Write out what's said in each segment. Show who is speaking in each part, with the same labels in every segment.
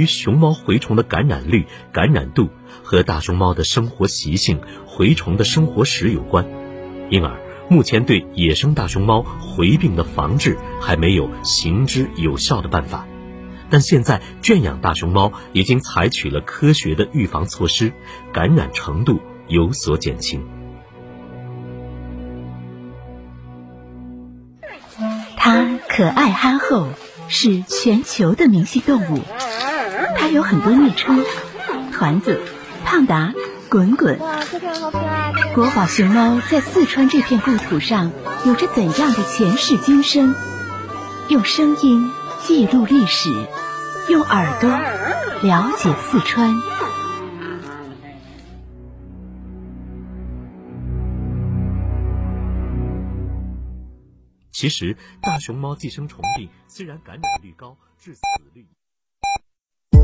Speaker 1: 与熊猫蛔虫的感染率、感染度和大熊猫的生活习性、蛔虫的生活史有关，因而目前对野生大熊猫蛔病的防治还没有行之有效的办法。但现在圈养大熊猫已经采取了科学的预防措施，感染程度有所减轻。
Speaker 2: 它可爱憨厚，是全球的明星动物。它有很多昵称：团子、胖达、滚滚。国宝熊猫在四川这片故土上有着怎样的前世今生？用声音记录历史，用耳朵了解四川。
Speaker 1: 其实，大熊猫寄生虫病虽然感染率高，致死率。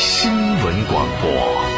Speaker 3: 新闻广播。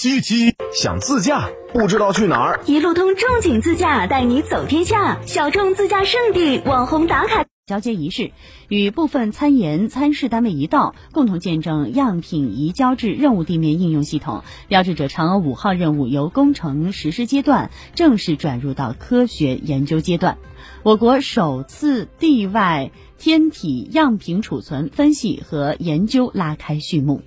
Speaker 4: 七七
Speaker 5: 想自驾，不知道去哪儿？
Speaker 6: 一路通仲景自驾带你走天下，小众自驾圣地，网红打卡。
Speaker 7: 交接仪式与部分参研参试单位一道，共同见证样品移交至任务地面应用系统，标志着嫦娥五号任务由工程实施阶段正式转入到科学研究阶段。我国首次地外天体样品储存、分析和研究拉开序幕。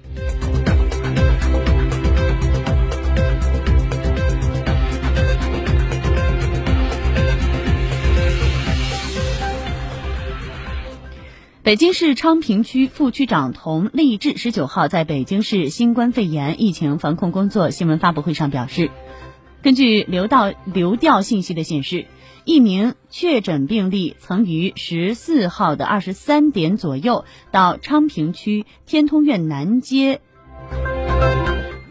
Speaker 7: 北京市昌平区副区长童立志十九号在北京市新冠肺炎疫情防控工作新闻发布会上表示，根据流到流调信息的显示，一名确诊病例曾于十四号的二十三点左右到昌平区天通苑南街，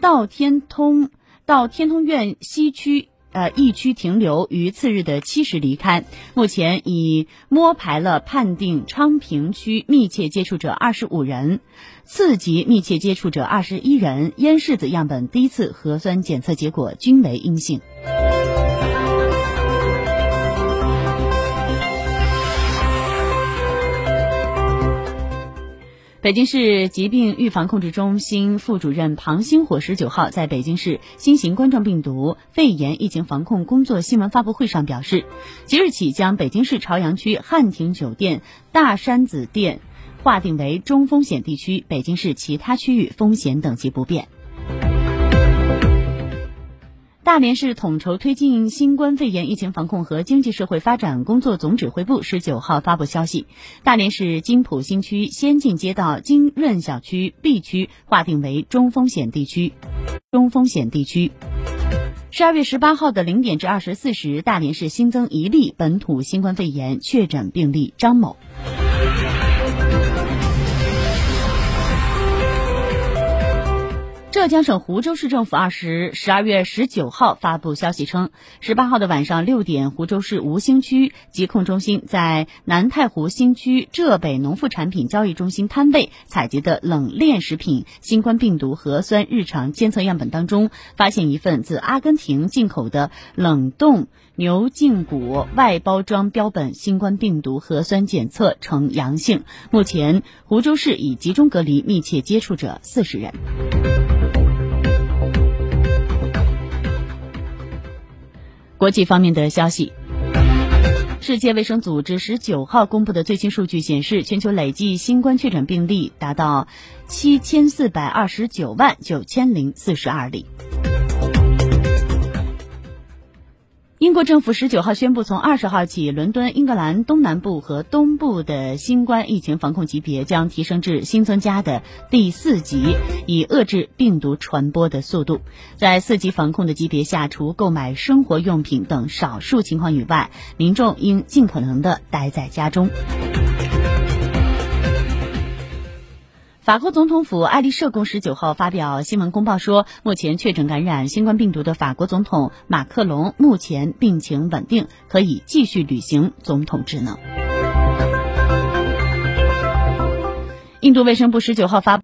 Speaker 7: 到天通到天通苑西区。呃，疫区停留于次日的七时离开，目前已摸排了判定昌平区密切接触者二十五人，次级密切接触者二十一人，咽拭子样本第一次核酸检测结果均为阴性。北京市疾病预防控制中心副主任庞星火十九号在北京市新型冠状病毒肺炎疫情防控工作新闻发布会上表示，即日起将北京市朝阳区汉庭酒店大山子店划定为中风险地区，北京市其他区域风险等级不变。大连市统筹推进新冠肺炎疫情防控和经济社会发展工作总指挥部十九号发布消息，大连市金浦新区先进街道金润小区 B 区划定为中风险地区。中风险地区。十二月十八号的零点至二十四时，大连市新增一例本土新冠肺炎确诊病例张某。浙江省湖州市政府二十十二月十九号发布消息称，十八号的晚上六点，湖州市吴兴区疾控中心在南太湖新区浙北农副产品交易中心摊位采集的冷链食品新冠病毒核酸日常监测样本当中，发现一份自阿根廷进口的冷冻牛胫骨外包装标本新冠病毒核酸检测呈阳性。目前，湖州市已集中隔离密切接触者四十人。国际方面的消息。世界卫生组织十九号公布的最新数据显示，全球累计新冠确诊病例达到七千四百二十九万九千零四十二例。英国政府十九号宣布，从二十号起，伦敦、英格兰东南部和东部的新冠疫情防控级别将提升至新增加的第四级，以遏制病毒传播的速度。在四级防控的级别下，除购买生活用品等少数情况以外，民众应尽可能的待在家中。法国总统府爱丽舍宫十九号发表新闻公报说，目前确诊感染新冠病毒的法国总统马克龙目前病情稳定，可以继续履行总统职能。印度卫生部十九号发。